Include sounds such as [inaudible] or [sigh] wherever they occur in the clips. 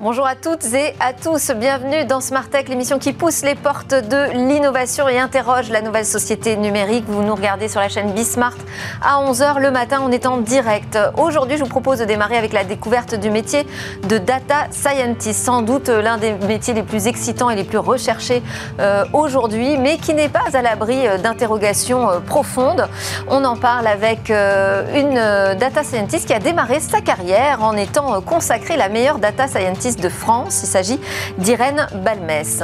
Bonjour à toutes et à tous, bienvenue dans Smart Tech, l'émission qui pousse les portes de l'innovation et interroge la nouvelle société numérique. Vous nous regardez sur la chaîne Bismart à 11h le matin, on est en direct. Aujourd'hui, je vous propose de démarrer avec la découverte du métier de data scientist, sans doute l'un des métiers les plus excitants et les plus recherchés euh, aujourd'hui, mais qui n'est pas à l'abri euh, d'interrogations euh, profondes. On en parle avec une data scientist qui a démarré sa carrière en étant consacrée la meilleure data scientist de France. Il s'agit d'Irène Balmès.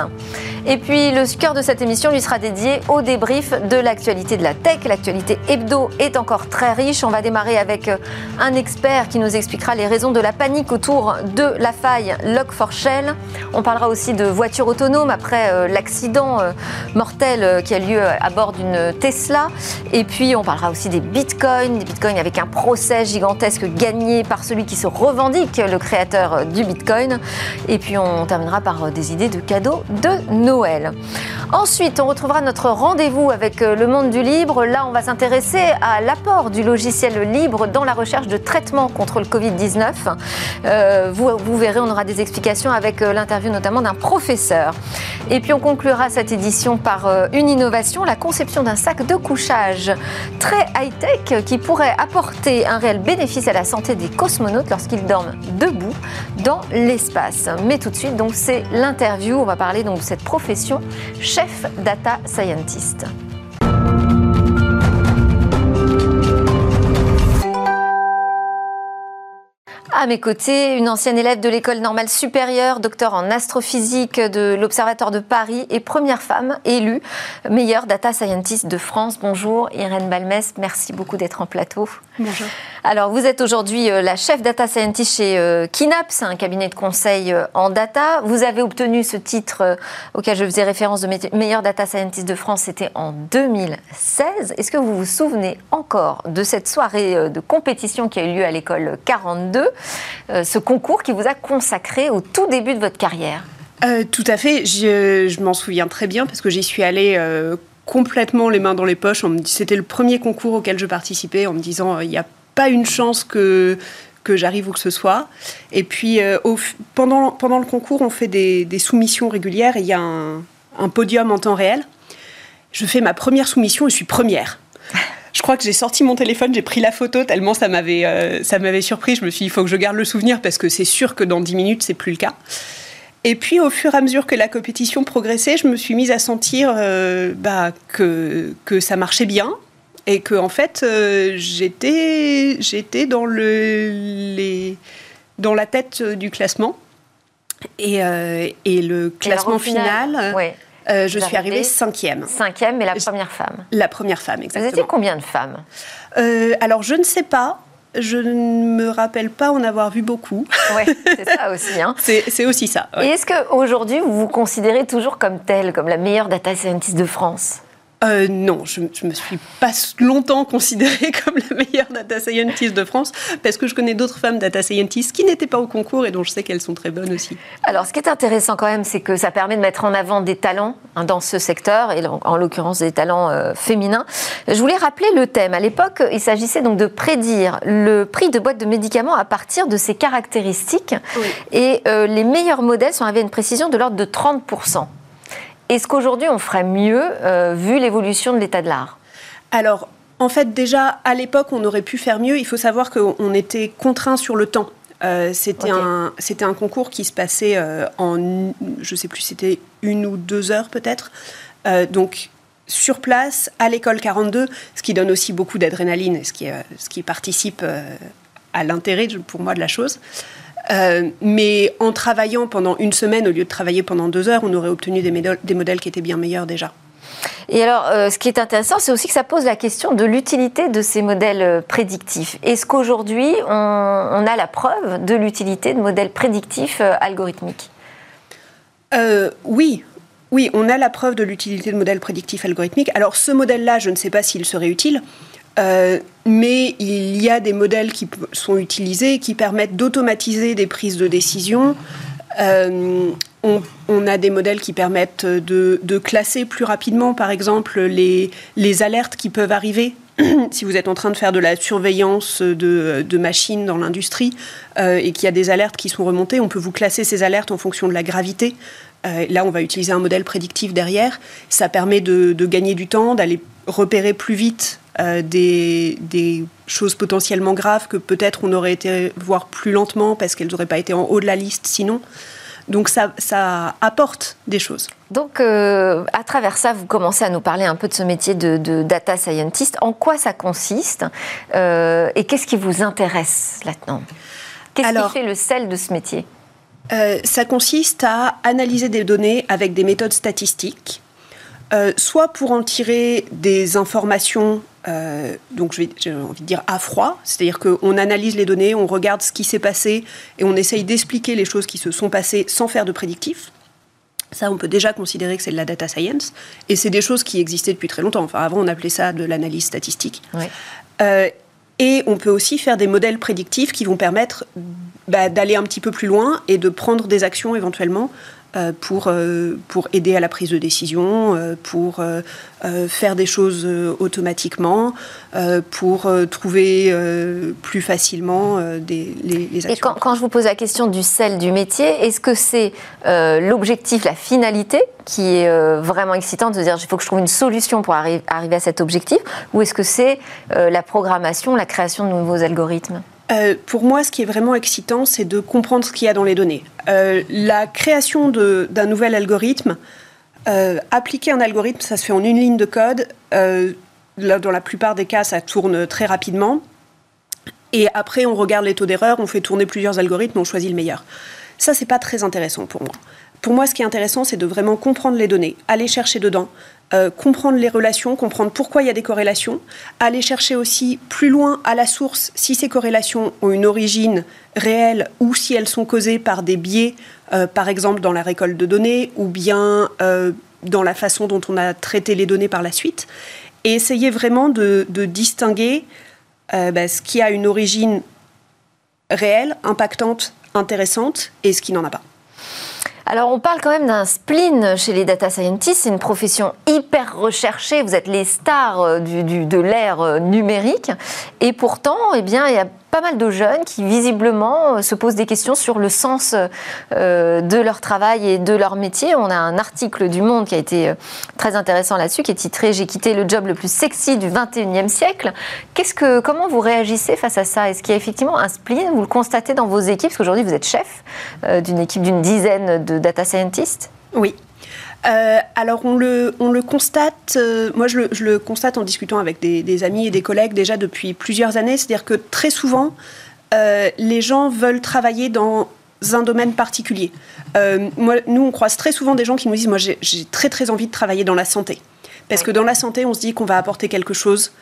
Et puis le cœur de cette émission lui sera dédié au débrief de l'actualité de la tech. L'actualité hebdo est encore très riche. On va démarrer avec euh, un expert qui nous expliquera les raisons de la panique autour de la faille Log4Shell. On parlera aussi de voitures autonomes après euh, l'accident euh, mortel qui a lieu à bord d'une Tesla. Et puis on parlera aussi des bitcoins, des bitcoins avec un procès gigantesque gagné par celui qui se revendique le créateur du bitcoin. Et puis on terminera par euh, des idées de cadeaux de Noël. Ensuite, on retrouvera notre rendez-vous avec euh, le monde du libre. Là, on va s'intéresser à l'apport du logiciel libre dans la recherche de traitement contre le Covid-19. Euh, vous, verrez, on aura des explications avec l'interview notamment d'un professeur. Et puis on conclura cette édition par une innovation, la conception d'un sac de couchage très high-tech qui pourrait apporter un réel bénéfice à la santé des cosmonautes lorsqu'ils dorment debout dans mais tout de suite, donc c'est l'interview. On va parler donc de cette profession, chef data scientist. À mes côtés, une ancienne élève de l'école normale supérieure, docteur en astrophysique de l'Observatoire de Paris et première femme élue meilleure data scientist de France. Bonjour Irène Balmès, merci beaucoup d'être en plateau. Bonjour. Alors, vous êtes aujourd'hui euh, la chef data scientist chez euh, Kinaps, un cabinet de conseil euh, en data. Vous avez obtenu ce titre auquel je faisais référence de meilleur data scientist de France, c'était en 2016. Est-ce que vous vous souvenez encore de cette soirée de compétition qui a eu lieu à l'école 42, ce concours qui vous a consacré au tout début de votre carrière? Tout à fait, je, m'en souviens très bien parce que j'y suis allée complètement les mains dans les poches. C'était le premier concours auquel je participais en me disant il y a pas une chance que que j'arrive où que ce soit. Et puis, euh, pendant, pendant le concours, on fait des, soumissions régulières il y a un, podium en temps réel. Je fais ma première soumission et je suis première. Je crois que j'ai sorti mon téléphone, j'ai pris la photo tellement ça m'avait euh, ça m'avait surpris. Je me suis dit, il faut que je garde le souvenir parce que c'est sûr que dans 10 minutes, c'est plus le cas. Et puis, au fur et à mesure que la compétition progressait, je me suis mise à sentir euh, bah, que, que ça marchait bien, et que en fait euh, j'étais j'étais dans le les dans la tête du classement et, euh, et le classement final, euh, je suis arrivée cinquième. Cinquième, mais la première femme. La première femme, exactement. Vous étiez combien de femmes Alors je ne sais pas. Je ne me rappelle pas en avoir vu beaucoup. Oui, [laughs] c'est ça aussi. Hein. c'est aussi ça. Et est-ce qu'aujourd'hui, vous vous considérez toujours comme telle, comme la meilleure data scientist de France? Euh, non, je, ne me suis pas longtemps considérée [laughs] comme la meilleure data scientist de France parce que je connais d'autres femmes data scientists qui n'étaient pas au concours et dont je sais qu'elles sont très bonnes aussi. Alors, ce qui est intéressant quand même, c'est que ça permet de mettre en avant des talents hein, dans ce secteur et en, l'occurrence des talents euh, féminins. Je voulais rappeler le thème. À l'époque, il s'agissait donc de prédire le prix de boîtes de médicaments à partir de ses caractéristiques et euh, les meilleurs modèles sont arrivés à une précision de l'ordre de 30 est-ce qu'aujourd'hui on ferait mieux euh, vu l'évolution de l'état de l'art? Alors, en fait, déjà à l'époque, on aurait pu faire mieux. Il faut savoir qu'on était contraint sur le temps. Euh, c'était un, un concours qui se passait euh, en, je sais plus, c'était une ou deux heures peut-être. donc sur place, à l'école 42, ce qui donne aussi beaucoup d'adrénaline, ce qui, ce qui participe à l'intérêt pour moi de la chose. Euh, mais en travaillant pendant une semaine au lieu de travailler pendant deux heures, on aurait obtenu des, des modèles qui étaient bien meilleurs déjà. Et alors, euh, ce qui est intéressant, c'est aussi que ça pose la question de l'utilité de ces modèles euh, prédictifs. Est-ce qu'aujourd'hui, on, a la preuve de l'utilité de modèles prédictifs algorithmiques? Oui, oui, on a la preuve de l'utilité de modèles prédictifs algorithmiques. Alors, ce modèle-là, je ne sais pas s'il serait utile. Euh, mais il y a des modèles qui sont utilisés qui permettent d'automatiser des prises de décision on, a des modèles qui permettent de, classer plus rapidement, par exemple, les, alertes qui peuvent arriver [clears throat] si vous êtes en train de faire de la surveillance de, machines dans l'industrie euh, et qu'il y a des alertes qui sont remontées, on peut vous classer ces alertes en fonction de la gravité. Euh, là, on va utiliser un modèle prédictif derrière. Ça permet de, gagner du temps, d'aller repérer plus vite euh, des, des, choses potentiellement graves que peut-être on aurait été voir plus lentement parce qu'elles n'auraient pas été en haut de la liste sinon. Donc ça, ça apporte des choses. Donc euh, à travers ça, vous commencez à nous parler un peu de ce métier de, data scientist. En quoi ça consiste euh, et qu'est-ce qui vous intéresse là-dedans? Qu'est-ce qui fait le sel de ce métier? Euh, Ça consiste à analyser des données avec des méthodes statistiques, soit pour en tirer des informations euh, donc j'ai envie de dire à froid, c'est-à-dire qu'on analyse les données, on regarde ce qui s'est passé et on essaye d'expliquer les choses qui se sont passées sans faire de prédictif. Ça, on peut déjà considérer que c'est de la data science. Et c'est des choses qui existaient depuis très longtemps. Enfin, avant, on appelait ça de l'analyse statistique. Euh, et on peut aussi faire des modèles prédictifs qui vont permettre bah, d'aller un petit peu plus loin et de prendre des actions éventuellement pour, euh, pour aider à la prise de décision, euh, pour faire des choses automatiquement, pour trouver plus facilement des, les, actions. Et quand, quand, je vous pose la question du sel du métier, est-ce que c'est l'objectif, la finalité qui est vraiment excitante de dire il faut que je trouve une solution pour arriver à cet objectif, ou est-ce que c'est la programmation, la création de nouveaux algorithmes? Euh, pour moi, ce qui est vraiment excitant, c'est de comprendre ce qu'il y a dans les données. Euh, la création d'un nouvel algorithme, euh, appliquer un algorithme, ça se fait en une ligne de code. dans la plupart des cas, ça tourne très rapidement. Et après, on regarde les taux d'erreur, on fait tourner plusieurs algorithmes, on choisit le meilleur. Ça, c'est pas très intéressant pour moi. Pour moi, ce qui est intéressant, c'est de vraiment comprendre les données, aller chercher dedans, euh, comprendre les relations, comprendre pourquoi il y a des corrélations, aller chercher aussi plus loin à la source si ces corrélations ont une origine réelle ou si elles sont causées par des biais, euh, par exemple dans la récolte de données ou bien euh, dans la façon dont on a traité les données par la suite, et essayer vraiment de, distinguer bah, ce qui a une origine réelle, impactante, intéressante, et ce qui n'en a pas. Alors, on parle quand même d'un spleen chez les data scientists. C'est une profession hyper recherchée. Vous êtes les stars euh, de l'ère euh, numérique. Et pourtant, eh bien, il y a pas mal de jeunes qui visiblement euh, se posent des questions sur le sens euh, de leur travail et de leur métier. On a un article du Monde qui a été euh, très intéressant là-dessus, qui est titré J'ai quitté le job le plus sexy du 21e siècle. Qu'est-ce que, comment vous réagissez face à ça? Est-ce qu'il y a effectivement un spleen? Vous le constatez dans vos équipes? Parce qu'aujourd'hui, vous êtes chef d'une équipe d'une dizaine de data scientists? Oui, euh, alors on le, on le constate, euh, moi je le, constate en discutant avec des, amis et des collègues déjà depuis plusieurs années, c'est-à-dire que très souvent, euh, les gens veulent travailler dans un domaine particulier. moi, nous, on croise très souvent des gens qui nous disent, moi j'ai très très envie de travailler dans la santé. Parce que dans la santé, on se dit qu'on va apporter quelque chose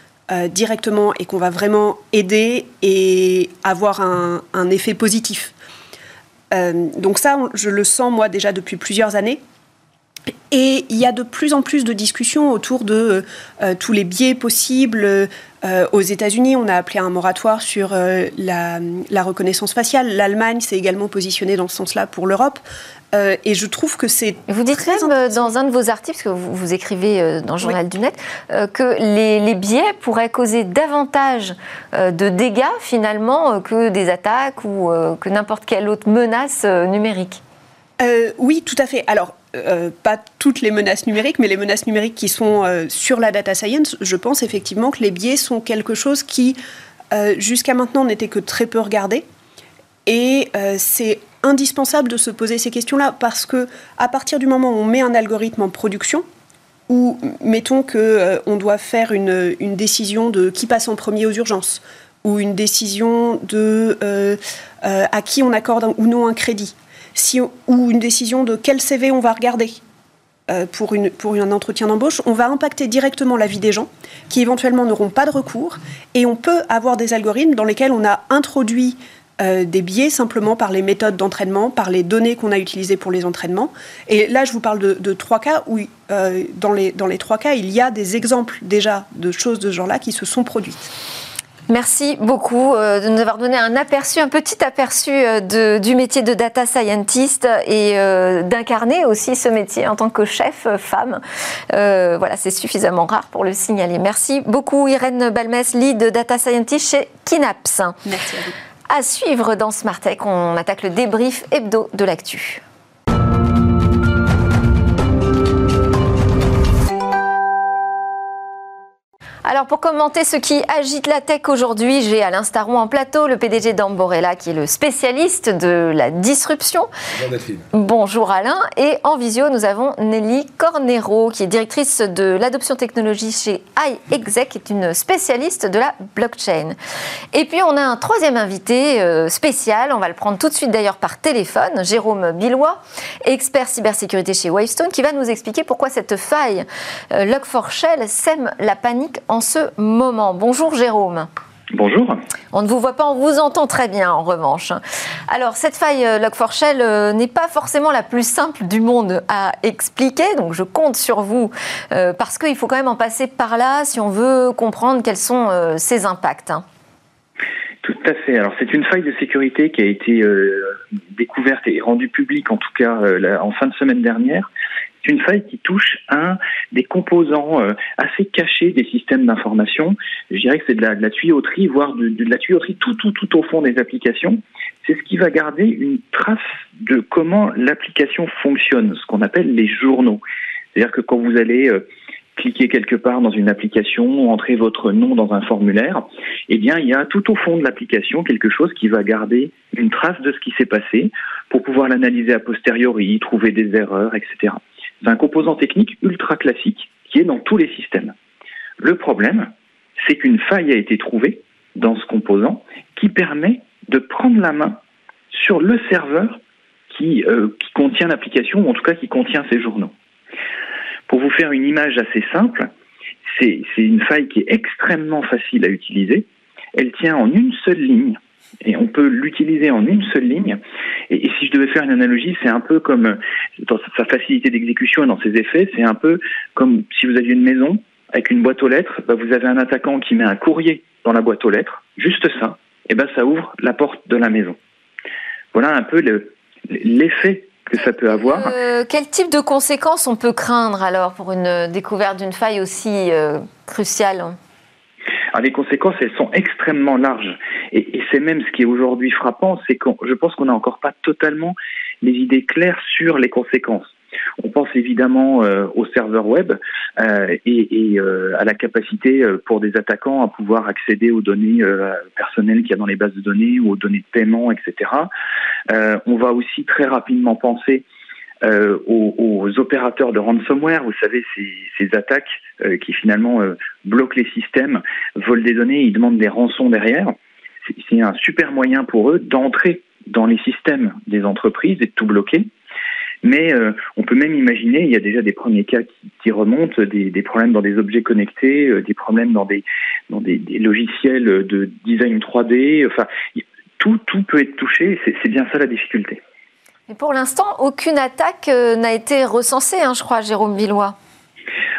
directement et qu'on va vraiment aider et avoir un, un effet positif. donc ça, je le sens moi déjà depuis plusieurs années. Et il y a de plus en plus de discussions autour de euh, tous les biais possibles. Euh, aux États-Unis, on a appelé un moratoire sur euh, la, reconnaissance faciale. L'Allemagne s'est également positionnée dans ce sens-là pour l'Europe. et je trouve que c'est. Vous dites même dans un de vos articles, parce que vous, écrivez dans le Journal du Net, que les, les, biais pourraient causer davantage de dégâts finalement que des attaques ou que n'importe quelle autre menace numérique. oui, tout à fait. Alors, euh, pas toutes les menaces numériques, mais les menaces numériques qui sont euh, sur la data science, je pense effectivement que les biais sont quelque chose qui, euh, jusqu'à maintenant, n'était que très peu regardé. Et c'est indispensable de se poser ces questions-là parce que à partir du moment où on met un algorithme en production, ou mettons que on doit faire une, une, décision de qui passe en premier aux urgences, ou une décision de à qui on accorde ou non un crédit si, ou une décision de quel CV on va regarder euh, pour, une, pour un entretien d'embauche, on va impacter directement la vie des gens qui éventuellement n'auront pas de recours et on peut avoir des algorithmes dans lesquels on a introduit euh, des biais simplement par les méthodes d'entraînement, par les données qu'on a utilisées pour les entraînements. Et là, je vous parle de, trois cas où, euh, dans, les, dans les trois cas, il y a des exemples déjà de choses de ce genre-là qui se sont produites. Merci beaucoup euh, de nous avoir donné un aperçu, un petit aperçu euh, du métier de data scientist et euh, d'incarner aussi ce métier en tant que chef femme. voilà, c'est suffisamment rare pour le signaler. Merci beaucoup Irène Balmès, lead data scientist chez Kinaps. Merci à vous. À suivre dans Smart Tech, on attaque le débrief hebdo de l'actu. Alors pour commenter ce qui agite la tech aujourd'hui, j'ai Alain Staron en plateau, le PDG d'Amborella qui est le spécialiste de la disruption. Bonjour Bonjour Alain. Et en visio, nous avons Nelly Cornero qui est directrice de l'adoption technologie chez iExec, qui est une spécialiste de la blockchain. Et puis on a un troisième invité euh, spécial, on va le prendre tout de suite d'ailleurs par téléphone, Jérôme Billois, expert cybersécurité chez Wavestone, qui va nous expliquer pourquoi cette faille euh, Log4Shell sème la panique en ce moment. Bonjour Jérôme. Bonjour. On ne vous voit pas, on vous entend très bien en revanche. Alors cette faille euh, Log4Shell euh, n'est pas forcément la plus simple du monde à expliquer, donc je compte sur vous euh, parce qu'il faut quand même en passer par là si on veut comprendre quels sont ses impacts. Hein. Tout à fait. Alors c'est une faille de sécurité qui a été découverte et rendue publique en tout cas en fin de semaine dernière c'est une faille qui touche un des composants euh, assez cachés des systèmes d'information. Je dirais que c'est de, la, tuyauterie, voire de, la tuyauterie tout, tout, tout au fond des applications. C'est ce qui va garder une trace de comment l'application fonctionne, ce qu'on appelle les journaux. C'est-à-dire que quand vous allez euh, cliquer quelque part dans une application, entrer votre nom dans un formulaire, eh bien, il y a tout au fond de l'application quelque chose qui va garder une trace de ce qui s'est passé pour pouvoir l'analyser a posteriori, trouver des erreurs, etc. C'est un composant technique ultra classique qui est dans tous les systèmes. Le problème, c'est qu'une faille a été trouvée dans ce composant qui permet de prendre la main sur le serveur qui, euh, contient l'application, ou en tout cas qui contient ces journaux. Pour vous faire une image assez simple, c'est une faille qui est extrêmement facile à utiliser. Elle tient en une seule ligne et on peut l'utiliser en une seule ligne. Et, si je devais faire une analogie, c'est un peu comme dans sa facilité d'exécution et dans ses effets, c'est un peu comme si vous aviez une maison avec une boîte aux lettres, bah, vous avez un attaquant qui met un courrier dans la boîte aux lettres, juste ça, et ben ça ouvre la porte de la maison. Voilà un peu l'effet que ça peut avoir. Euh, quel type de conséquences on peut craindre alors pour une découverte d'une faille aussi euh, cruciale alors, les conséquences, elles sont extrêmement larges. Et, et c'est même ce qui est aujourd'hui frappant, c'est que je pense qu'on n'a encore pas totalement les idées claires sur les conséquences. On pense évidemment euh, au serveur web euh, et, et euh, à la capacité euh, pour des attaquants à pouvoir accéder aux données euh, personnelles qu'il y a dans les bases de données ou aux données de paiement, etc. on va aussi très rapidement penser euh, aux, aux, opérateurs de ransomware, vous savez, ces, ces attaques euh, qui finalement euh, bloquent les systèmes, volent des données, ils demandent des rançons derrière. C'est un super moyen pour eux d'entrer dans les systèmes des entreprises et de tout bloquer. Mais euh, on peut même imaginer, il y a déjà des premiers cas qui, qui remontent, des, des, problèmes dans des objets connectés, des problèmes dans des, dans des, des, logiciels de design 3D. Enfin, tout, tout peut être touché. C'est bien ça la difficulté. Et pour l'instant, aucune attaque euh, n'a été recensée, hein, je crois, Jérôme Villois.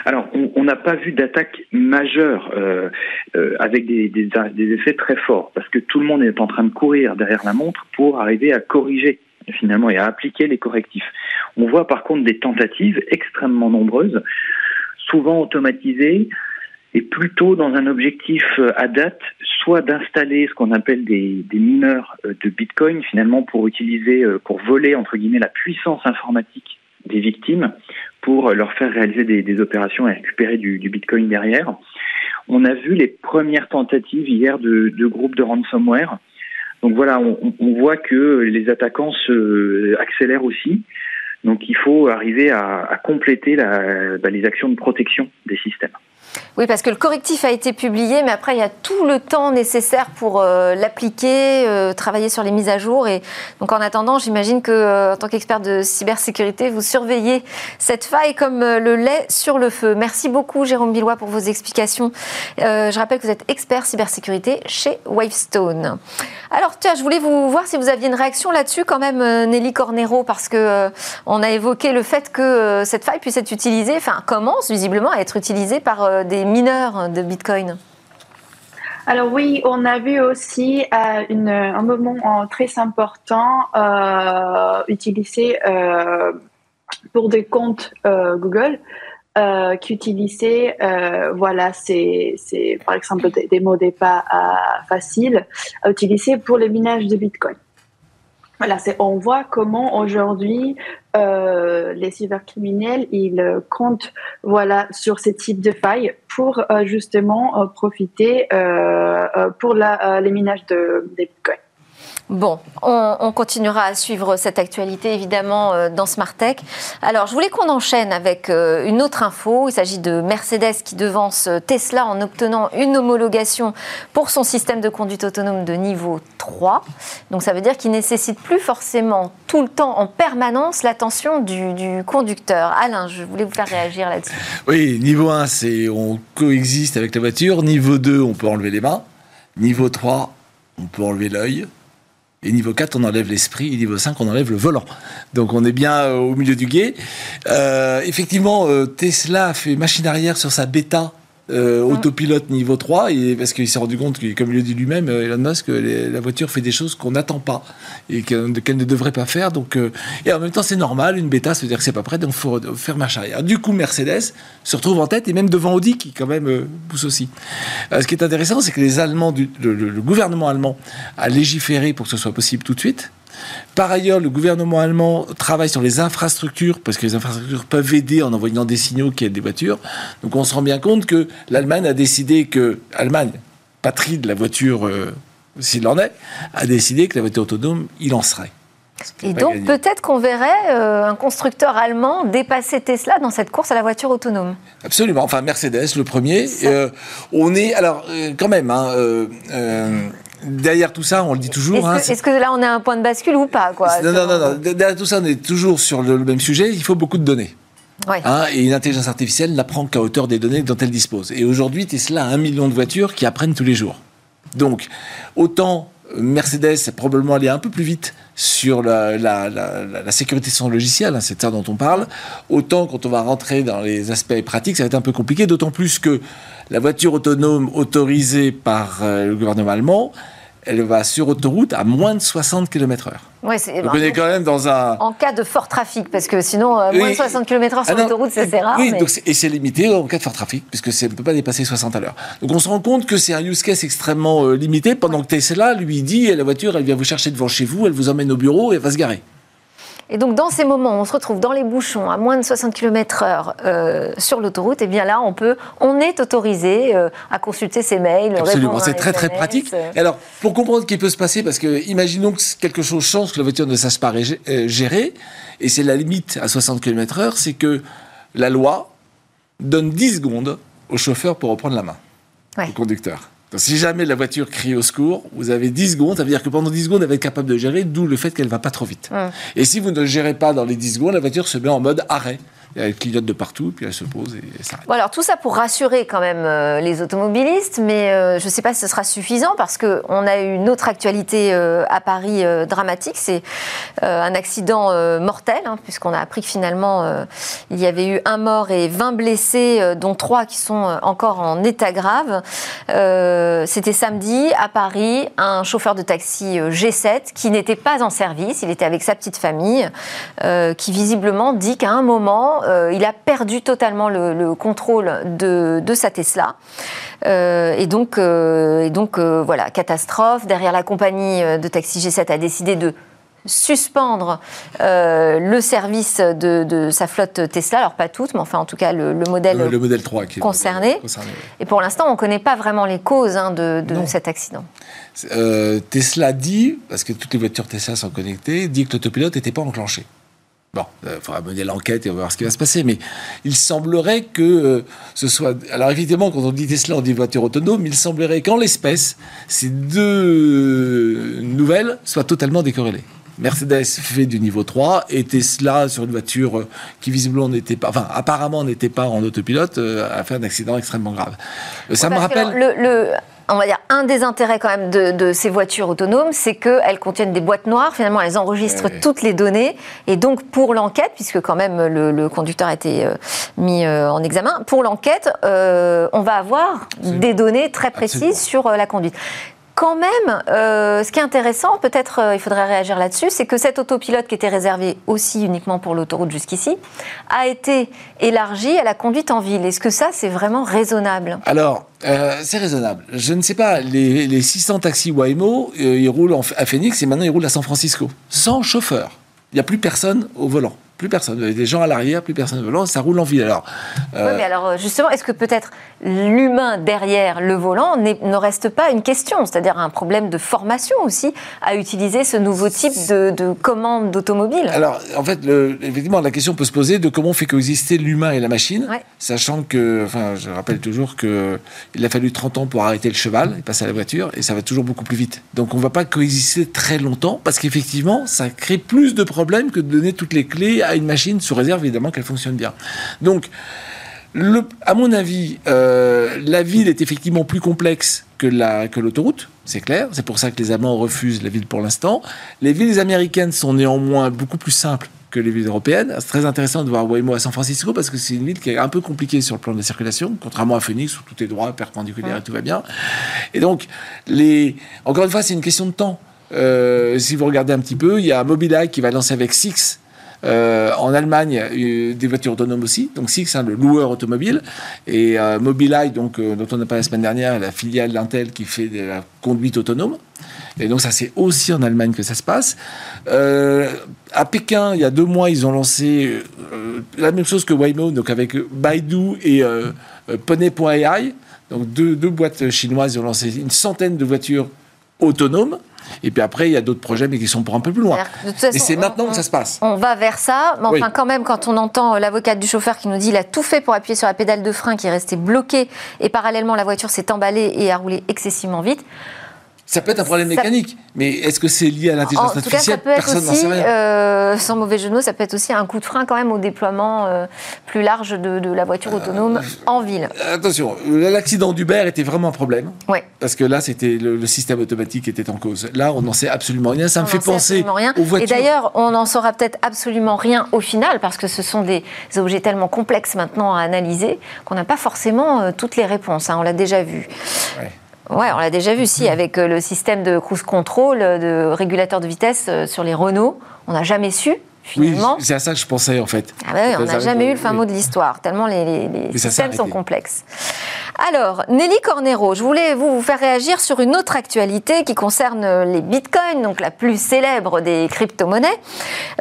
Alors, on n'a pas vu d'attaque majeure euh, euh, avec des, des, effets très forts, parce que tout le monde est en train de courir derrière la montre pour arriver à corriger finalement et à appliquer les correctifs. On voit par contre des tentatives extrêmement nombreuses, souvent automatisées, et plutôt dans un objectif euh, à date, soit d'installer ce qu'on appelle des, mineurs euh, de Bitcoin, finalement pour utiliser, euh, pour voler entre guillemets la puissance informatique des victimes, pour leur faire réaliser des, opérations et récupérer du, Bitcoin derrière. On a vu les premières tentatives hier de, groupes de ransomware. Donc voilà, on, voit que les attaquants se accélèrent aussi. Donc il faut arriver à, compléter bah, les actions de protection des systèmes. Oui, parce que le correctif a été publié, mais après, il y a tout le temps nécessaire pour euh, l'appliquer, euh, travailler sur les mises à jour. Et donc, en attendant, j'imagine que, euh, en tant qu'expert de cybersécurité, vous surveillez cette faille comme le lait sur le feu. Merci beaucoup, Jérôme Billois, pour vos explications. je rappelle que vous êtes expert cybersécurité chez Wavestone. Alors, tiens, je voulais vous voir si vous aviez une réaction là-dessus, quand même, Nelly Cornero, parce que on a évoqué le fait que cette faille puisse être utilisée, enfin, commence visiblement à être utilisée par des mineurs de Bitcoin Alors oui, on a vu aussi euh, un moment très important euh, utilisé euh, pour des comptes Google qui utilisaient, voilà, c'est par exemple des, mots départ faciles à utiliser pour le minage de Bitcoin. Voilà, on voit comment aujourd'hui euh, les cybercriminels ils comptent voilà sur ce type de failles pour euh, justement euh, profiter euh, euh, pour la, les minages de, des bitcoins. Bon, on, continuera à suivre cette actualité évidemment euh, dans Smart Tech. Alors, je voulais qu'on enchaîne avec euh, une autre info. Il s'agit de Mercedes qui devance euh, Tesla en obtenant une homologation pour son système de conduite autonome de niveau 3. Donc, ça veut dire qu'il nécessite plus forcément tout le temps en permanence l'attention du, du, conducteur. Alain, je voulais vous faire réagir là-dessus. Oui, niveau 1, c'est on coexiste avec la voiture. Niveau 2, on peut enlever les mains. Niveau 3, on peut enlever l'œil. Et niveau 4, on enlève l'esprit. Et niveau 5, on enlève le volant. Donc on est bien euh, au milieu du guet. Euh, effectivement, euh, Tesla fait machine arrière sur sa bêta euh, autopilote niveau 3, et, parce qu'il s'est rendu compte, que, comme il le dit lui-même, euh, Elon Musk, les, la voiture fait des choses qu'on n'attend pas et qu'elle ne devrait pas faire. Donc, euh, et en même temps, c'est normal, une bêta, ça veut dire que c'est pas prêt, donc il faut faire marche arrière. Du coup, Mercedes se retrouve en tête et même devant Audi qui, quand même, euh, pousse aussi. Euh, ce qui est intéressant, c'est que les Allemands, du, le, le, le gouvernement allemand a légiféré pour que ce soit possible tout de suite. Par ailleurs, le gouvernement allemand travaille sur les infrastructures, parce que les infrastructures peuvent aider en envoyant des signaux qui aident des voitures. Donc on se rend bien compte que l'Allemagne a décidé que, Allemagne, patrie de la voiture, euh, s'il en est, a décidé que la voiture autonome, il en serait. Et donc peut-être qu'on verrait euh, un constructeur allemand dépasser Tesla dans cette course à la voiture autonome. Absolument. Enfin, Mercedes, le premier. Euh, on est alors euh, quand même. Hein, derrière tout ça, on le dit toujours. Est-ce, hein, que, là, on est à un point de bascule ou pas quoi, non, non, non, non, Derrière tout ça, on est toujours sur le, le même sujet. Il faut beaucoup de données. Ouais. Hein, et une intelligence artificielle n'apprend qu'à hauteur des données dont elle dispose. Et aujourd'hui, Tesla a un million de voitures qui apprennent tous les jours. Donc, autant Mercedes est probablement allé un peu plus vite sur la, la, la, la sécurité de son logiciel, hein, c'est ça dont on parle, autant quand on va rentrer dans les aspects pratiques, ça va être un peu compliqué, d'autant plus que la voiture autonome autorisée par euh, le gouvernement allemand, elle va sur autoroute à moins de 60 km/h. Ouais, c'est, Donc on est quand même dans un. En cas de fort trafic, parce que sinon, euh, moins de 60 km/h sur Ah l'autoroute, c'est, c'est rare. Oui, mais- donc c'est- et c'est limité en cas de fort trafic, puisque ça ne peut pas dépasser 60 à l'heure. Donc on se rend compte que c'est un use case extrêmement euh, limité, pendant que Tesla lui dit eh, la voiture, elle vient vous chercher devant chez vous, elle vous emmène au bureau et elle va se garer. Et donc, dans ces moments où on se retrouve dans les bouchons à moins de 60 km/h euh, sur l'autoroute, et bien là, on peut, on est autorisé euh, à consulter ses mails, Absolument, c'est très très pratique. Et alors, pour comprendre ce qui peut se passer, parce que imaginons que quelque chose change, que la voiture ne sache pas euh, gérer, et c'est la limite à 60 km/h, c'est que la loi donne 10 secondes au chauffeur pour reprendre la main, Ouais. au conducteur. Donc, si jamais la voiture crie au secours, vous avez 10 secondes, ça veut dire que pendant 10 secondes, elle va être capable de gérer, d'où le fait qu'elle va pas trop vite. Et si vous ne gérez pas dans les 10 secondes, la voiture se met en mode arrêt. Elle clignote de partout, puis elle se pose et, et s'arrête. Bon, alors tout ça pour rassurer quand même euh, les automobilistes, mais euh, je ne sais pas si ce sera suffisant parce qu'on a eu une autre actualité euh, à Paris dramatique, c'est un accident mortel, hein, puisqu'on a appris que finalement il y avait eu un mort et 20 blessés, dont trois qui sont encore en état grave. C'était samedi à Paris, un chauffeur de taxi euh, G7 qui n'était pas en service, il était avec sa petite famille, qui visiblement dit qu'à un moment, euh, il a perdu totalement le, le contrôle de, de, sa Tesla. Euh, et donc, euh, et donc voilà, catastrophe. Derrière la compagnie de taxi G7 a décidé de suspendre euh, le service de, de, sa flotte Tesla, alors pas toutes, mais enfin en tout cas le, le modèle, le, le modèle 3 qui est concerné. Et pour l'instant, on ne connaît pas vraiment les causes hein, de, de cet accident. Euh, Tesla dit, parce que toutes les voitures Tesla sont connectées, dit que l'autopilote n'était pas enclenché. Bon, il euh, faudra mener l'enquête et on va voir ce qui va se passer. Mais il semblerait que euh, ce soit. Alors évidemment, quand on dit Tesla, on dit voiture autonome. Il semblerait qu'en l'espèce, ces deux nouvelles soient totalement décorrélées. Mercedes fait du niveau 3 et Tesla, sur une voiture qui visiblement n'était pas, enfin apparemment n'était pas en autopilote, euh, a fait un accident extrêmement grave. ça ouais, me rappelle. Le, le, on va dire, un des intérêts quand même de, ces voitures autonomes, c'est qu'elles contiennent des boîtes noires. Finalement, elles enregistrent toutes les données. Et donc, pour l'enquête, puisque quand même le, conducteur a été euh, mis euh, en examen, pour l'enquête, euh, on va avoir des données très précises sur la conduite quand même, euh, ce qui est intéressant, peut-être euh, il faudrait réagir là-dessus, c'est que cet autopilote qui était réservé aussi uniquement pour l'autoroute jusqu'ici a été élargi à la conduite en ville. Est-ce que ça, c'est vraiment raisonnable? Alors, euh, c'est raisonnable. Je ne sais pas, les, 600 taxis Waymo, ils roulent à Phoenix et maintenant ils roulent à San Francisco, sans chauffeur. Il n'y a plus personne au volant plus personne. Il y a des gens à l'arrière, plus personne au volant, ça roule en ville. Alors, euh, oui, mais alors justement, est-ce que peut-être l'humain derrière le volant ne reste pas une question, c'est-à-dire un problème de formation aussi à utiliser ce nouveau type de, commande d'automobile? Alors, en fait, le, effectivement, la question peut se poser de comment on fait coexister l'humain et la machine, sachant que, enfin, je rappelle toujours qu'il a fallu 30 ans pour arrêter le cheval et passer à la voiture, et ça va toujours beaucoup plus vite. Donc, on ne va pas coexister très longtemps, parce qu'effectivement, ça crée plus de problèmes que de donner toutes les clés à une machine sous réserve évidemment qu'elle fonctionne bien. Donc, le, à mon avis, euh, la ville est effectivement plus complexe que, la, que l'autoroute, c'est clair. C'est pour ça que les Allemands refusent la ville pour l'instant. Les villes américaines sont néanmoins beaucoup plus simples que les villes européennes. C'est très intéressant de voir Waymo à San Francisco parce que c'est une ville qui est un peu compliquée sur le plan de la circulation, contrairement à Phoenix où tout est droit, perpendiculaire et tout va bien. Et donc, les... encore une fois, c'est une question de temps. Euh, si vous regardez un petit peu, il y a Mobileye qui va lancer avec Six en Allemagne, des voitures autonomes aussi. Donc Six, hein, le loueur automobile. Et euh, Mobileye, euh, dont on a parlé la semaine dernière, la filiale d'Intel qui fait de la conduite autonome. Et donc ça, c'est aussi en Allemagne que ça se passe. à Pékin, il y a deux mois, ils ont lancé la même chose que Waymo, donc avec Baidu et Pony.ai. Donc deux, deux boîtes chinoises, ils ont lancé une centaine de voitures autonomes. Et puis après, il y a d'autres projets, mais qui sont pour un peu plus loin. et c'est maintenant que ça se passe. On va vers ça. Mais enfin, quand même, quand on entend l'avocate du chauffeur qui nous dit qu'il a tout fait pour appuyer sur la pédale de frein qui est restée bloquée, et parallèlement, la voiture s'est emballée et a roulé excessivement vite. Ça peut être un problème mécanique, mais est-ce que c'est lié à l'intelligence artificielle Personne n'en sait rien. Euh, sans mauvais jeu de mots, ça peut être aussi un coup de frein quand même au déploiement euh, plus large de, la voiture autonome euh, en ville. Attention, l'accident d'Uber était vraiment un problème. Oui. Parce que là, c'était le, système automatique qui était en cause. Là, on n'en sait absolument rien. Ça me fait penser rien. aux voitures. Et d'ailleurs, on n'en saura peut-être absolument rien au final, parce que ce sont des objets tellement complexes maintenant à analyser qu'on n'a pas forcément toutes les réponses. Hein, on l'a déjà vu. Ouais. Ouais, on l'a déjà vu, si, avec euh, le système de cruise control, euh, de régulateur de vitesse euh, sur les Renault. On n'a jamais su oui, c'est à ça que je pensais en fait. Ah bah on n'a jamais eu le fin mot de l'histoire, tellement les, systèmes sont complexes. Alors, Nelly Cornero, je voulais vous, faire réagir sur une autre actualité qui concerne les bitcoins, donc la plus célèbre des crypto-monnaies.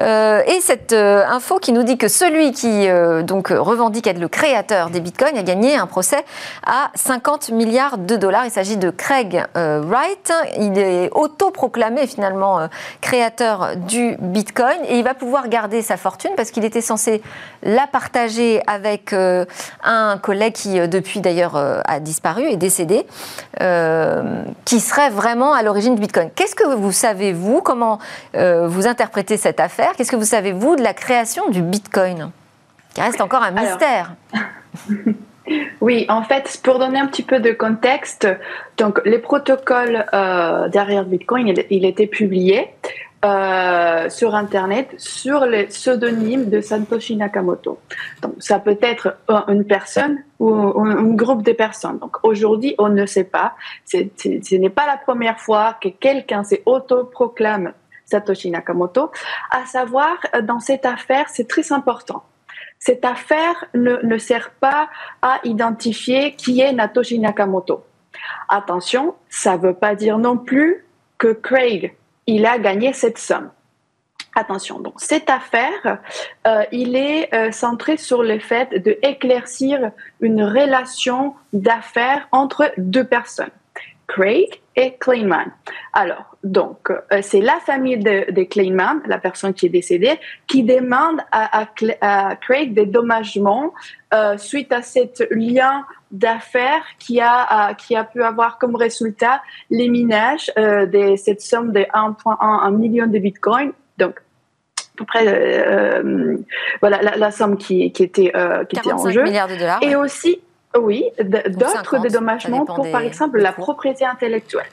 Euh, et cette euh, info qui nous dit que celui qui euh, donc revendique être le créateur des bitcoins a gagné un procès à 50 milliards de dollars. Il s'agit de Craig Wright. Il est autoproclamé finalement créateur du bitcoin et il va pouvoir garder sa fortune parce qu'il était censé la partager avec euh, un collègue qui, euh, depuis d'ailleurs, euh, a disparu, et décédé, qui serait vraiment à l'origine du Bitcoin. Qu'est-ce que vous savez, vous? Comment vous interprétez cette affaire? Qu'est-ce que vous savez, vous, de la création du Bitcoin? Qui reste encore un mystère. [laughs] Oui, en fait, pour donner un petit peu de contexte, donc les protocoles derrière Bitcoin, il, il était publié. Euh, sur Internet sur le pseudonyme de Satoshi Nakamoto. Donc, ça peut être une personne ou un groupe de personnes. Donc, aujourd'hui, on ne sait pas. ce n'est pas la première fois que quelqu'un s'est autoproclame Satoshi Nakamoto. À savoir, dans cette affaire, c'est très important. Cette affaire ne, ne sert pas à identifier qui est Satoshi Nakamoto. Attention, ça ne veut pas dire non plus que Craig il a gagné cette somme. Attention, donc cette affaire, euh, il est euh, centré sur le fait de éclaircir une relation d'affaires entre deux personnes, Craig et Kleinman. Alors, donc, euh, c'est la famille de, de, Kleinman, la personne qui est décédée, qui demande à, à, Craig des dommagements suite à cet lien d'affaires qui a, qui a pu avoir comme résultat les minages euh, de cette somme de 1,1 million de bitcoins. Donc, à peu près, euh, voilà la, somme qui, qui était, euh, qui était en jeu. milliards de dollars. Et aussi, Oui, d'autres dédommagements pour, par exemple, la propriété intellectuelle.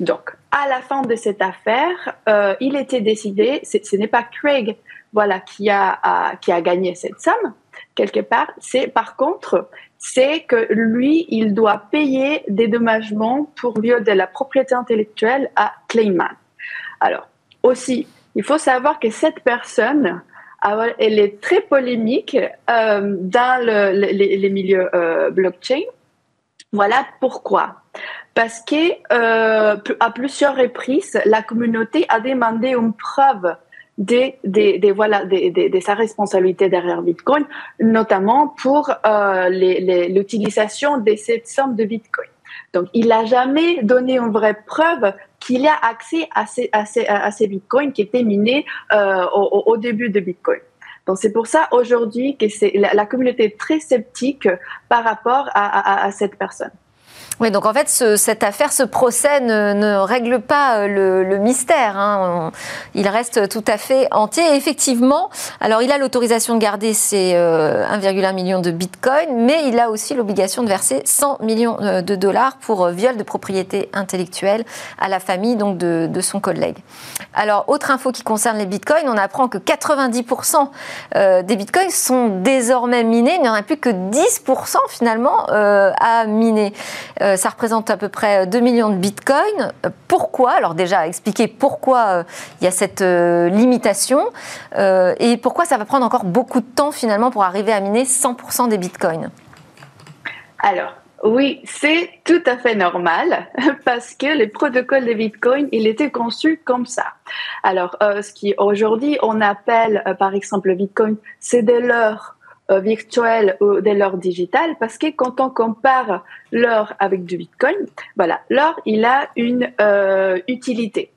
Donc, à la fin de cette affaire, euh, il était décidé, ce n'est pas Craig voilà, qui, a, qui a gagné cette somme, quelque part, c'est par contre, c'est que lui, il doit payer des dédommagements pour viol de la propriété intellectuelle à Clayman. Alors, aussi, il faut savoir que cette personne, elle est très polémique euh, dans les, milieux euh, blockchain. Voilà pourquoi. Parce que euh, à plusieurs reprises, la communauté a demandé une preuve de, de, sa responsabilité derrière Bitcoin, notamment pour l'utilisation de cette somme de Bitcoin. Donc, il n'a jamais donné une vraie preuve qu'il a accès à ces, à ces, à ces bitcoins qui étaient minés euh, au, au, début de Bitcoin. Donc c'est pour ça aujourd'hui que c'est la, la, communauté très sceptique par rapport à cette personne. Oui, donc en fait, cette affaire, ce procès ne, règle pas euh, le, mystère. Hein. il reste tout à fait entier. Et effectivement, alors il a l'autorisation de garder ses 1,1 euh, million de bitcoins, mais il a aussi l'obligation de verser 100 millions euh, de dollars pour viol de propriété intellectuelle à la famille donc de, son collègue. Alors, autre info qui concerne les bitcoins, on apprend que 90% des bitcoins sont désormais minés. Il n'y en a plus que 10% finalement à miner. Euh, ça représente à peu près 2 millions de bitcoins. Euh, pourquoi? Alors déjà, expliquer pourquoi euh, il y a cette limitation et pourquoi ça va prendre encore beaucoup de temps finalement pour arriver à miner 100% des bitcoins? Alors, oui, c'est tout à fait normal [laughs] parce que les protocoles de Bitcoin, il était conçu comme ça. Alors, ce qui aujourd'hui on appelle par exemple Bitcoin, c'est de l'or euh, virtuel ou de l'or digital parce que quand on compare l'or avec du Bitcoin, voilà, l'or, il a une euh, utilité.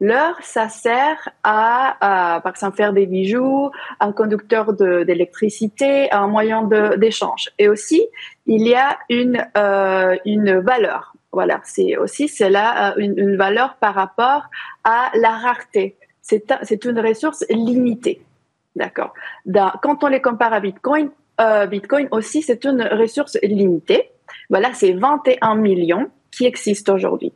L'or, ça sert à, par exemple, faire des bijoux, un conducteur d'électricité, un moyen d'échange. Et aussi, il y a une, euh, une valeur. Voilà, c'est aussi c'est là une, une, valeur par rapport à la rareté. C'est une ressource limitée. D'accord. Quand on les compare à Bitcoin, euh, Bitcoin aussi, c'est une ressource limitée. Voilà, c'est 21 millions qui existent aujourd'hui.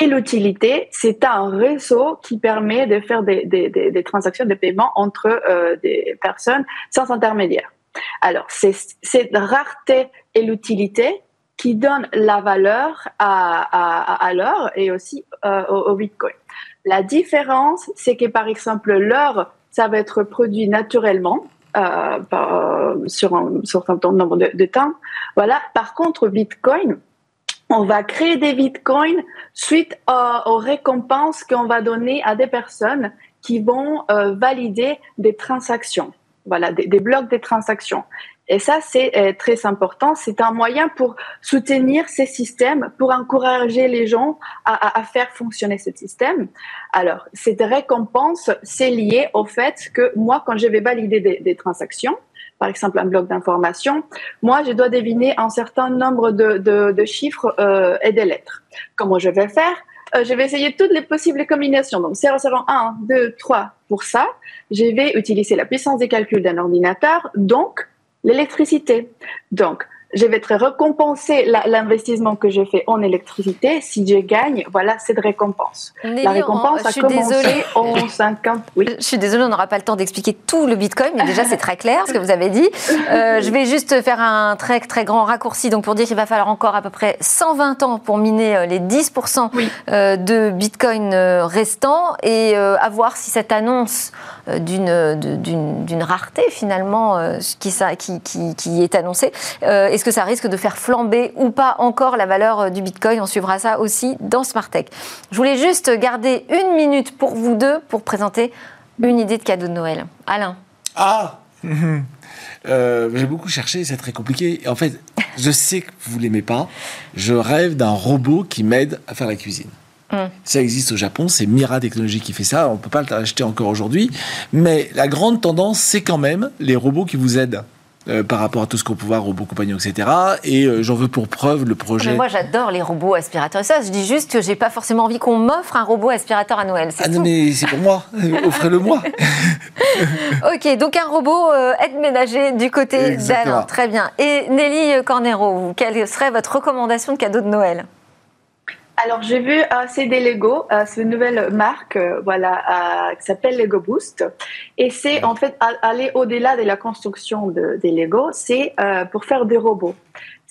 Et l'utilité, c'est un réseau qui permet de faire des, des, transactions de paiement entre euh, des personnes sans intermédiaire. Alors, c'est cette rareté et l'utilité qui donnent la valeur à l'or et aussi euh, au, au, Bitcoin. La différence, c'est que par exemple, l'or ça va être produit naturellement euh, par, sur, un, certain nombre de, temps. Voilà. Par contre, Bitcoin, on va créer des bitcoins suite aux récompenses qu'on va donner à des personnes qui vont euh, valider des transactions. Voilà, des, des blocs de transactions. Et ça, c'est euh, très important. C'est un moyen pour soutenir ces systèmes, pour encourager les gens à, à, faire fonctionner ce système. Alors, cette récompense, c'est lié au fait que moi, quand je vais valider des, des transactions, par exemple un bloc d'information, moi, je dois deviner un certain nombre de, de, de chiffres euh, et de lettres. Comment je vais faire? Euh, je vais essayer toutes les possibles combinations. Donc 0, 0, 1, 2, 3 pour ça. Je vais utiliser la puissance des calculs d'un ordinateur. Donc, l'électricité. Donc, je vais être récompensé l'investissement que j'ai fait en électricité. Si je gagne, voilà cette récompense. la récompense a commencé en 50. Oui. Je suis désolée, on n'aura pas le temps d'expliquer tout le Bitcoin, mais déjà c'est très clair ce que vous avez dit. Euh, je vais juste faire un très très grand raccourci donc pour dire qu'il va falloir encore à peu près 120 ans pour miner euh, les 10% euh, de Bitcoin restants et à voir si cette annonce d'une d'une rareté finalement qui, qui, qui, qui est annoncée est-ce que ça risque de faire flamber ou pas encore la valeur euh, du Bitcoin? On suivra ça aussi dans Tech. Je voulais juste garder une minute pour vous deux pour présenter une idée de cadeau de Noël. Alain. Ah [laughs] euh, J'ai beaucoup cherché, c'est très compliqué. En fait, je sais que vous l'aimez pas. Je rêve d'un robot qui m'aide à faire la cuisine. Hmm. Ça existe au Japon, c'est Mira Technologies qui fait ça, on ne peut pas l'acheter encore aujourd'hui. Mais la grande tendance, c'est quand même les robots qui vous aident euh, par rapport à tout ce qu'on peut voir, robots compagnons, etc. Et euh, j'en veux pour preuve le projet. Mais moi, j'adore les robots aspirateurs. Ça, je dis juste que j'ai pas forcément envie qu'on m'offre un robot aspirateur à Noël. Ah non, mais c'est pour moi. [laughs] Offrez-le moi. [laughs] ok, donc un robot euh, aide-ménager du côté d'Alain. Très bien. Et Nelly Cornero, quelle serait votre recommandation de cadeau de Noël? Alors, j'ai vu un CD Lego, euh, c'est une nouvelle marque, euh, voilà, euh, qui s'appelle Lego Boost. Et c'est en fait aller au-delà de la construction de, des Lego, c'est pour faire des robots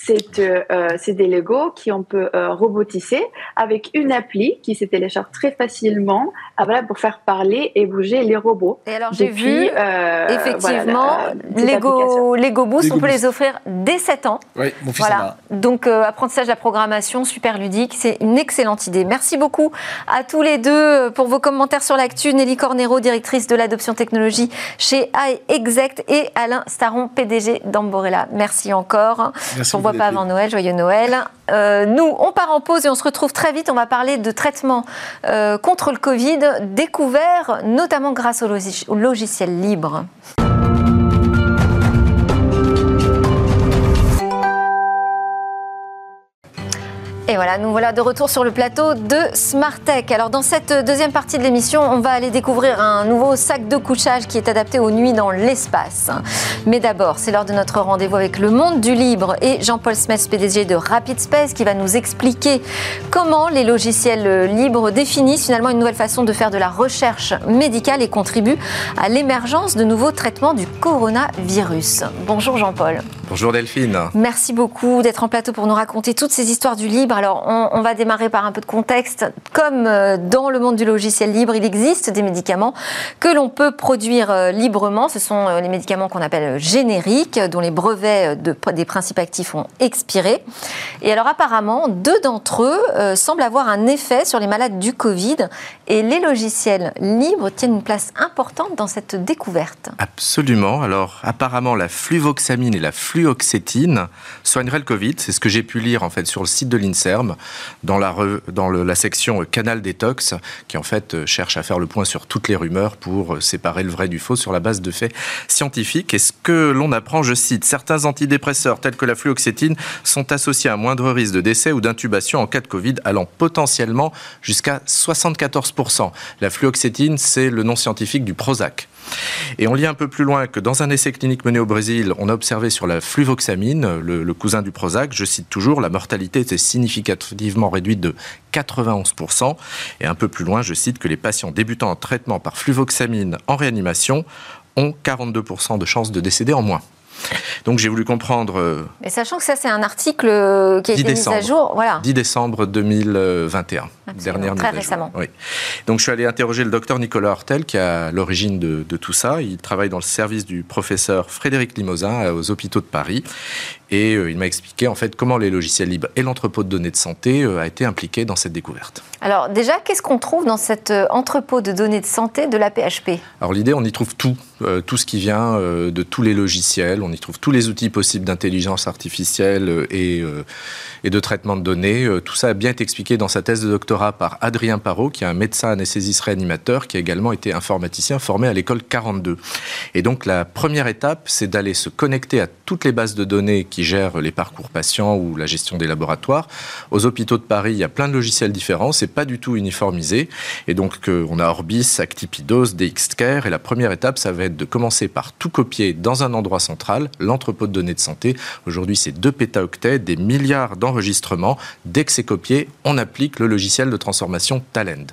c'est euh, des Lego qui on peut euh, robotiser avec une appli qui se télécharge très facilement ah, voilà, pour faire parler et bouger les robots. Et alors j'ai vu euh, effectivement Lego, Lego Boost, on peut les offrir dès 7 ans. Oui, mon fils voilà. Donc apprentissage de la programmation, super ludique, c'est une excellente idée. Merci beaucoup à tous les deux pour vos commentaires sur l'actu. Nelly Cornero, directrice de l'adoption technologie chez iExect et Alain Staron, PDG d'Amborella. Merci encore. Merci pas avant Noël, joyeux Noël. Euh, nous, on part en pause et on se retrouve très vite. On va parler de traitement euh, contre le Covid, découvert notamment grâce au logiciel libre. Et voilà, nous voilà de retour sur le plateau de Smart Tech. Alors dans cette deuxième partie de l'émission, on va aller découvrir un nouveau sac de couchage qui est adapté aux nuits dans l'espace. Mais d'abord, c'est l'heure de notre rendez-vous avec le monde du libre et Jean-Paul Smith, PDG de Rapid Space, qui va nous expliquer comment les logiciels libres définissent finalement une nouvelle façon de faire de la recherche médicale et contribuent à l'émergence de nouveaux traitements du coronavirus. Bonjour Jean-Paul. Bonjour Delphine. Merci beaucoup d'être en plateau pour nous raconter toutes ces histoires du libre. Alors, on, va démarrer par un peu de contexte. Comme euh, dans le monde du logiciel libre, il existe des médicaments que l'on peut produire euh, librement. Ce sont euh, les médicaments qu'on appelle génériques, dont les brevets des principes actifs ont expiré. Et alors, apparemment, deux d'entre eux semblent avoir un effet sur les malades du Covid. Et les logiciels libres tiennent une place importante dans cette découverte. Absolument. Alors, apparemment, la fluvoxamine et la fluvoxamine fluoxétine soignerait le Covid. C'est ce que j'ai pu lire en fait sur le site de l'INSERM dans la, section Canal Détox, qui en fait cherche à faire le point sur toutes les rumeurs pour séparer le vrai du faux sur la base de faits scientifiques. Et ce que l'on apprend, je cite, certains antidépresseurs tels que la fluoxétine sont associés à un moindre risque de décès ou d'intubation en cas de Covid, allant potentiellement jusqu'à 74%. La fluoxétine, c'est le nom scientifique du Prozac. Et on lit un peu plus loin que dans un essai clinique mené au Brésil, on a observé sur la fluvoxamine, le, cousin du Prozac, je cite toujours, la mortalité était significativement réduite de 91%. Et un peu plus loin, je cite que les patients débutant en traitement par fluvoxamine en réanimation ont 42% de chances de décéder en moins. Donc j'ai voulu comprendre. Euh, Mais sachant que ça, c'est un article euh, qui a été mis à jour. Voilà. 10 décembre 2021. Dernière très récemment. Oui. Donc je suis allé interroger le docteur Nicolas Hortel, qui a l'origine de, de, tout ça. Il travaille dans le service du professeur Frédéric Limousin aux hôpitaux de Paris. Et euh, il m'a expliqué en fait comment les logiciels libres et l'entrepôt de données de santé a été impliqué dans cette découverte. Alors déjà, qu'est-ce qu'on trouve dans cet entrepôt de données de santé de la PHP Alors l'idée, on y trouve tout, tout ce qui vient de tous les logiciels. On y trouve tous les outils possibles d'intelligence artificielle et, euh, et, de traitement de données. Euh, tout ça a bien été expliqué dans sa thèse de doctorat par Adrien Parot, qui est un médecin anesthésiste réanimateur, qui a également été informaticien formé à l'école 42. Et donc la première étape, c'est d'aller se connecter à toutes les bases de données qui gèrent les parcours patients ou la gestion des laboratoires. Aux hôpitaux de Paris, il y a plein de logiciels différents, c'est pas du tout uniformisé. Et donc on a Orbis, Actipidos, DXCare, et la première étape, ça va être de commencer par tout copier dans un endroit central, l'entrepôt de données de santé. Aujourd'hui, c'est 2 pétaoctets, des milliards d'enregistrements. Dès que c'est copié, on applique le logiciel de transformation Talend.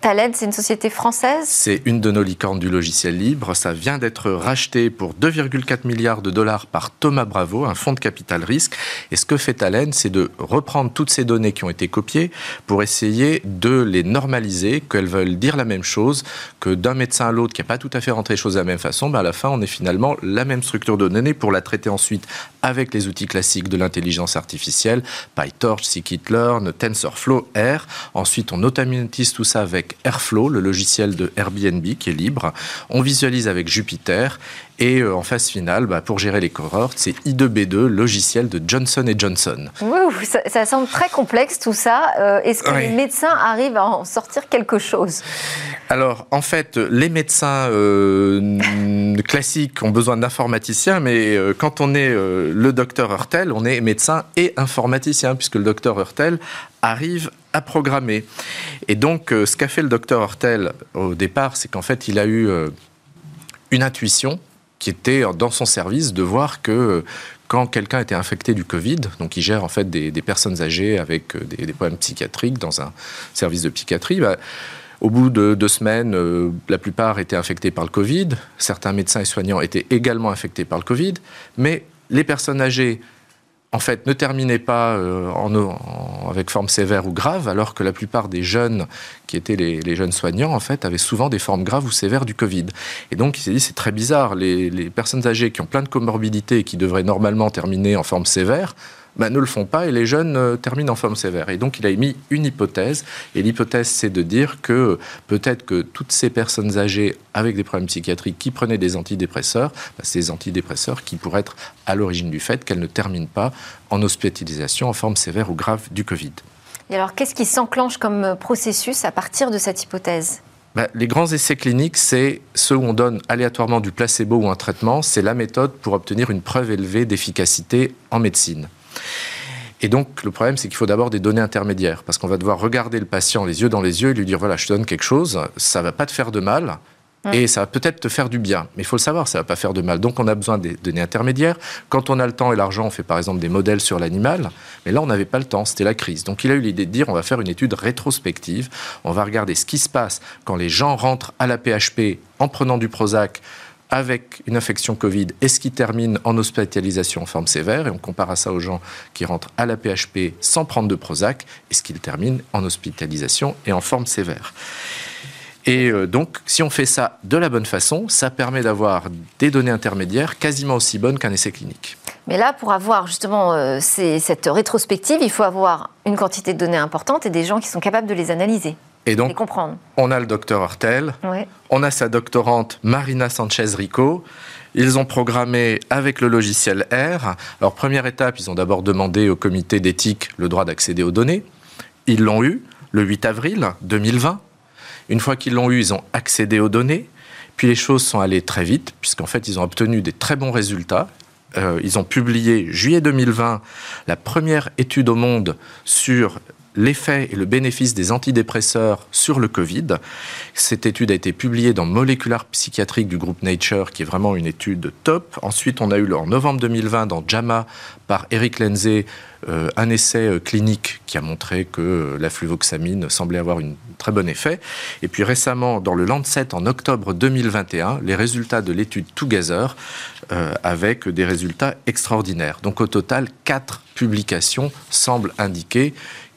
Talend, c'est une société française C'est une de nos licornes du logiciel libre. Ça vient d'être racheté pour 2,4 milliards de dollars par Thomas Bravo, un fonds de capital risque. Et ce que fait Talend, c'est de reprendre toutes ces données qui ont été copiées pour essayer de les normaliser, qu'elles veulent dire la même chose, que d'un médecin à l'autre qui n'a pas tout à fait rentré les choses de la même façon, mais à la fin, on est finalement la même structure de données pour la traiter ensuite avec les outils classiques de l'intelligence artificielle, PyTorch, Scikit-learn, TensorFlow, R. Ensuite, on automatise tout ça avec avec Airflow, le logiciel de Airbnb qui est libre. On visualise avec Jupiter. Et euh, en phase finale, bah, pour gérer les cohortes, c'est I2B2, logiciel de Johnson Johnson. ça, ça, semble très complexe tout ça. Euh, est-ce que les médecins arrivent à en sortir quelque chose? Alors, en fait, les médecins euh, [laughs] classiques ont besoin d'informaticiens, mais quand on est le docteur Hurtel, on est médecin et informaticien, puisque le docteur Hurtel arrive à programmer. Et donc, ce qu'a fait le docteur Hurtel au départ, c'est qu'en fait, il a eu une intuition qui était dans son service de voir que quand quelqu'un était infecté du Covid, donc il gère en fait des, personnes âgées avec euh, des, problèmes psychiatriques dans un service de psychiatrie, bah, au bout de deux semaines, euh, la plupart étaient infectés par le Covid. Certains médecins et soignants étaient également infectés par le Covid. Mais les personnes âgées en fait, ne terminez pas euh, en, avec forme sévère ou grave, alors que la plupart des jeunes qui étaient les, jeunes soignants, en fait, avaient souvent des formes graves ou sévères du Covid. Et donc, il s'est dit, c'est très bizarre, les, les personnes âgées qui ont plein de comorbidités et qui devraient normalement terminer en forme sévère, bah, ne le font pas et les jeunes euh, terminent en forme sévère. Et donc il a émis une hypothèse, et l'hypothèse c'est de dire que peut-être que toutes ces personnes âgées avec des problèmes psychiatriques qui prenaient des antidépresseurs, bah, ces antidépresseurs qui pourraient être à l'origine du fait qu'elles ne terminent pas en hospitalisation en forme sévère ou grave du Covid. Et alors qu'est-ce qui s'enclenche comme processus à partir de cette hypothèse? Bah, les grands essais cliniques, c'est ceux où on donne aléatoirement du placebo ou un traitement. C'est la méthode pour obtenir une preuve élevée d'efficacité en médecine. Et donc, le problème, c'est qu'il faut d'abord des données intermédiaires, parce qu'on va devoir regarder le patient les yeux dans les yeux et lui dire, voilà, je te donne quelque chose, ça va pas te faire de mal, et ça va peut-être te faire du bien. Mais il faut le savoir, ça va pas faire de mal. Donc, on a besoin des données intermédiaires. Quand on a le temps et l'argent, on fait par exemple des modèles sur l'animal. Mais là, on n'avait pas le temps, c'était la crise. Donc, il a eu l'idée de dire, on va faire une étude rétrospective. On va regarder ce qui se passe quand les gens rentrent à la PHP en prenant du Prozac avec une infection Covid, est-ce qu'ils terminent en hospitalisation en forme sévère Et on compare à ça aux gens qui rentrent à la PHP sans prendre de Prozac, est-ce qu'ils terminent en hospitalisation et en forme sévère et euh, donc, si on fait ça de la bonne façon, ça permet d'avoir des données intermédiaires quasiment aussi bonnes qu'un essai clinique. Mais là, pour avoir justement euh, cette rétrospective, il faut avoir une quantité de données importante et des gens qui sont capables de les analyser. Et donc, on a le docteur Hortel, on a sa doctorante Marina Sanchez-Rico. Ils ont programmé avec le logiciel R. Alors, première étape, ils ont d'abord demandé au comité d'éthique le droit d'accéder aux données. Ils l'ont eu le 8 avril 2020. Une fois qu'ils l'ont eu, ils ont accédé aux données. Puis les choses sont allées très vite, puisqu'en fait, ils ont obtenu des très bons résultats. Euh, ils ont publié, juillet 2020, la première étude au monde sur l'effet et le bénéfice des antidépresseurs sur le Covid. Cette étude a été publiée dans Molecular Psychiatrique du groupe Nature, qui est vraiment une étude top. Ensuite, on a eu en novembre 2020 dans JAMA par Eric Lenzé euh, un essai euh, clinique qui a montré que euh, la fluvoxamine semblait avoir un très bon effet. Et puis récemment, dans le Lancet, en octobre 2021, les résultats de l'étude Together avec des résultats extraordinaires. Donc au total, quatre publications semblent indiquer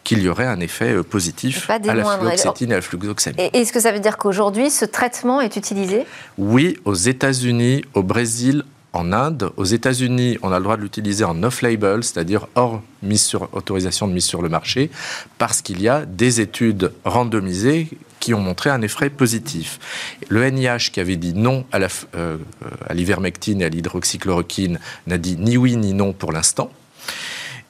qu'il y aurait un effet euh, positif à la fluoxétine et à la fluoxamine. Est-ce que ça veut dire qu'aujourd'hui, ce traitement est utilisé? Oui, aux États-Unis, au Brésil, en Inde. Aux États-Unis, on a le droit de l'utiliser en off-label, c'est-à-dire hors mise sur, autorisation de mise sur le marché, parce qu'il y a des études randomisées qui ont montré un effet positif. Le NIH qui avait dit non à euh, l'ivermectine et à l'hydroxychloroquine n'a dit ni oui ni non pour l'instant.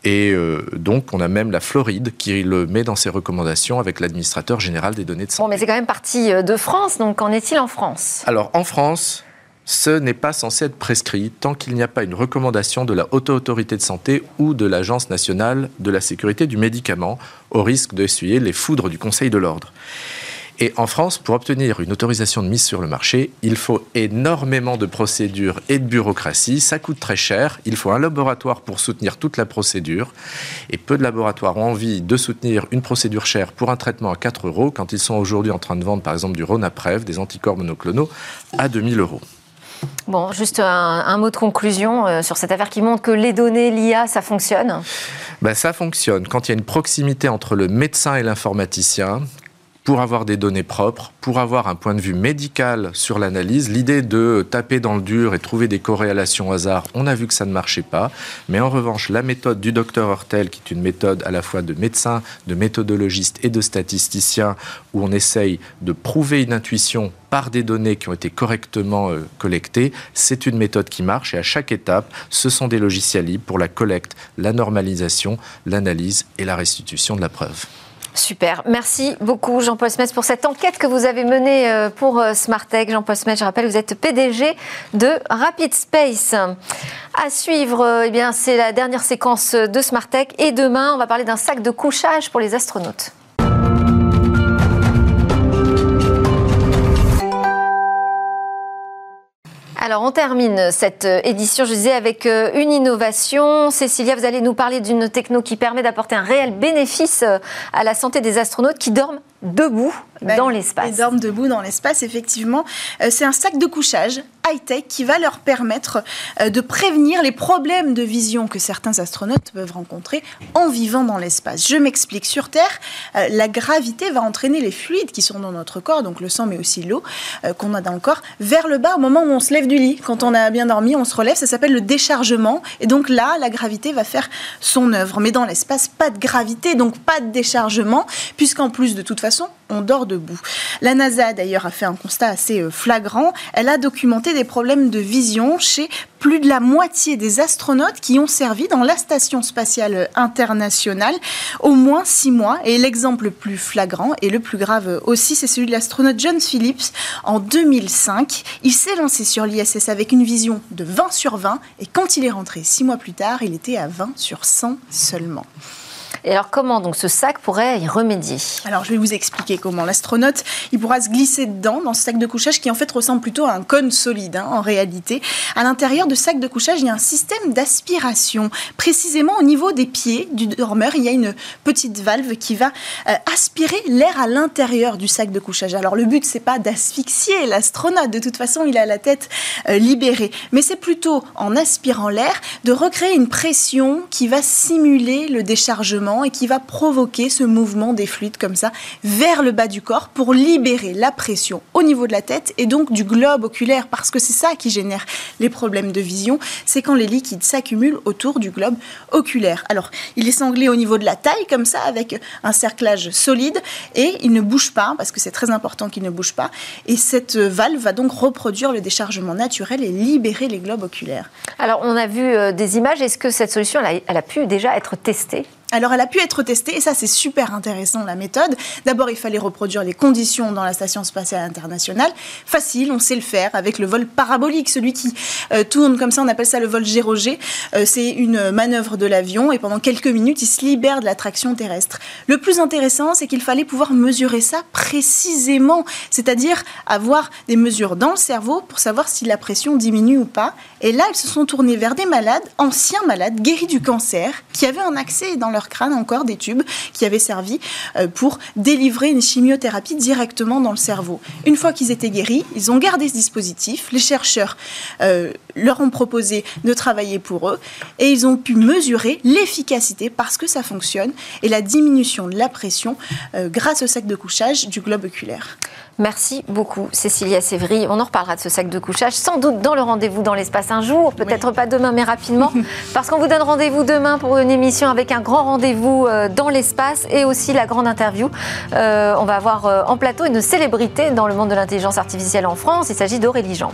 Et euh, donc, on a même la Floride qui le met dans ses recommandations avec l'administrateur général des données de santé. Bon, mais c'est quand même parti euh, de France, donc qu'en est-il en France? Alors, en France, ce n'est pas censé être prescrit tant qu'il n'y a pas une recommandation de la Haute Autorité de Santé ou de l'Agence nationale de la sécurité du médicament, au risque d'essuyer les foudres du Conseil de l'ordre. Et en France, pour obtenir une autorisation de mise sur le marché, il faut énormément de procédures et de bureaucratie. Ça coûte très cher. Il faut un laboratoire pour soutenir toute la procédure. Et peu de laboratoires ont envie de soutenir une procédure chère pour un traitement à 4 euros quand ils sont aujourd'hui en train de vendre, par exemple, du Ronaprev, des anticorps monoclonaux, à 2000 euros. Bon, juste un, mot de conclusion euh, sur cette affaire qui montre que les données, l'IA, ça fonctionne ben, Ça fonctionne quand il y a une proximité entre le médecin et l'informaticien, pour avoir des données propres, pour avoir un point de vue médical sur l'analyse. L'idée de taper dans le dur et trouver des corrélations au hasard, on a vu que ça ne marchait pas. Mais en revanche, la méthode du docteur Hortel, qui est une méthode à la fois de médecin, de méthodologiste et de statisticien, où on essaye de prouver une intuition par des données qui ont été correctement euh, collectées, c'est une méthode qui marche et à chaque étape, ce sont des logiciels libres pour la collecte, la normalisation, l'analyse et la restitution de la preuve. Super. Merci beaucoup, Jean-Paul Smith, pour cette enquête que vous avez menée euh, pour euh, Smartech. Jean-Paul Smith, je rappelle, vous êtes PDG de Rapid Space. À suivre, eh bien, c'est la dernière séquence de Smartech. Et demain, on va parler d'un sac de couchage pour les astronautes. Alors, on termine cette euh, édition, je disais, avec euh, une innovation. Cécilia, vous allez nous parler d'une techno qui permet d'apporter un réel bénéfice euh, à la santé des astronautes qui dorment debout Ben, dans l'espace. Ils dorment debout dans l'espace, effectivement. Euh, c'est un sac de couchage high-tech qui va leur permettre euh, de prévenir les problèmes de vision que certains astronautes peuvent rencontrer en vivant dans l'espace. Je m'explique. Sur Terre, euh, la gravité va entraîner les fluides qui sont dans notre corps, donc le sang mais aussi l'eau qu'on a dans le corps, vers le bas au moment où on se lève du lit. Quand on a bien dormi, on se relève, ça s'appelle le déchargement. Et donc là, la gravité va faire son œuvre. Mais dans l'espace, pas de gravité, donc pas de déchargement, puisqu'en plus, de toute façon, on dort debout. La NASA, d'ailleurs, a fait un constat assez euh, flagrant. Elle a documenté des problèmes de vision chez plus de la moitié des astronautes qui ont servi dans la Station spatiale internationale au moins six mois. Et l'exemple le plus flagrant et le plus grave aussi, c'est celui de l'astronaute John Phillips en 2005. Il s'est lancé sur l'ISS avec une vision de 20 sur 20 et quand il est rentré six mois plus tard, il était à 20 sur 100 seulement. Et alors, comment donc ce sac pourrait y remédier? Alors, je vais vous expliquer comment. L'astronaute, il pourra se glisser dedans, dans ce sac de couchage qui en fait ressemble plutôt à un cône solide, hein, en réalité. À l'intérieur de ce sac de couchage, il y a un système d'aspiration. Précisément au niveau des pieds du dormeur, il y a une petite valve qui va euh, aspirer l'air à l'intérieur du sac de couchage. Alors, le but, c'est pas d'asphyxier l'astronaute. De toute façon, il a la tête euh, libérée. Mais c'est plutôt, en aspirant l'air, de recréer une pression qui va simuler le déchargement et qui va provoquer ce mouvement des fluides comme ça vers le bas du corps pour libérer la pression au niveau de la tête et donc du globe oculaire parce que c'est ça qui génère les problèmes de vision, c'est quand les liquides s'accumulent autour du globe oculaire. Alors, il est sanglé au niveau de la taille comme ça avec un cerclage solide et il ne bouge pas parce que c'est très important qu'il ne bouge pas et cette valve va donc reproduire le déchargement naturel et libérer les globes oculaires. Alors, on a vu euh, des images. Est-ce que cette solution, elle a, elle a pu déjà être testée? Alors, elle a pu être testée, et ça, c'est super intéressant, la méthode. D'abord, il fallait reproduire les conditions dans la Station spatiale internationale. Facile, on sait le faire avec le vol parabolique, celui qui euh, tourne comme ça, on appelle ça le vol gérogé. Euh, c'est une manœuvre de l'avion, et pendant quelques minutes, il se libère de la traction terrestre. Le plus intéressant, c'est qu'il fallait pouvoir mesurer ça précisément, c'est-à-dire avoir des mesures dans le cerveau pour savoir si la pression diminue ou pas. Et là, ils se sont tournés vers des malades, anciens malades, guéris du cancer, qui avaient un accès dans leur crâne encore des tubes qui avaient servi euh, pour délivrer une chimiothérapie directement dans le cerveau. Une fois qu'ils étaient guéris, ils ont gardé ce dispositif. Les chercheurs euh, leur ont proposé de travailler pour eux et ils ont pu mesurer l'efficacité parce que ça fonctionne et la diminution de la pression euh, grâce au sac de couchage du globe oculaire. Merci beaucoup, Cécilia Sévry. On en reparlera de ce sac de couchage, sans doute dans le rendez-vous dans l'espace un jour, peut-être pas demain, mais rapidement, [laughs] parce qu'on vous donne rendez-vous demain pour une émission avec un grand rendez-vous euh, dans l'espace et aussi la grande interview. Euh, on va avoir en plateau une célébrité dans le monde de l'intelligence artificielle en France. Il s'agit d'Aurélie Jean.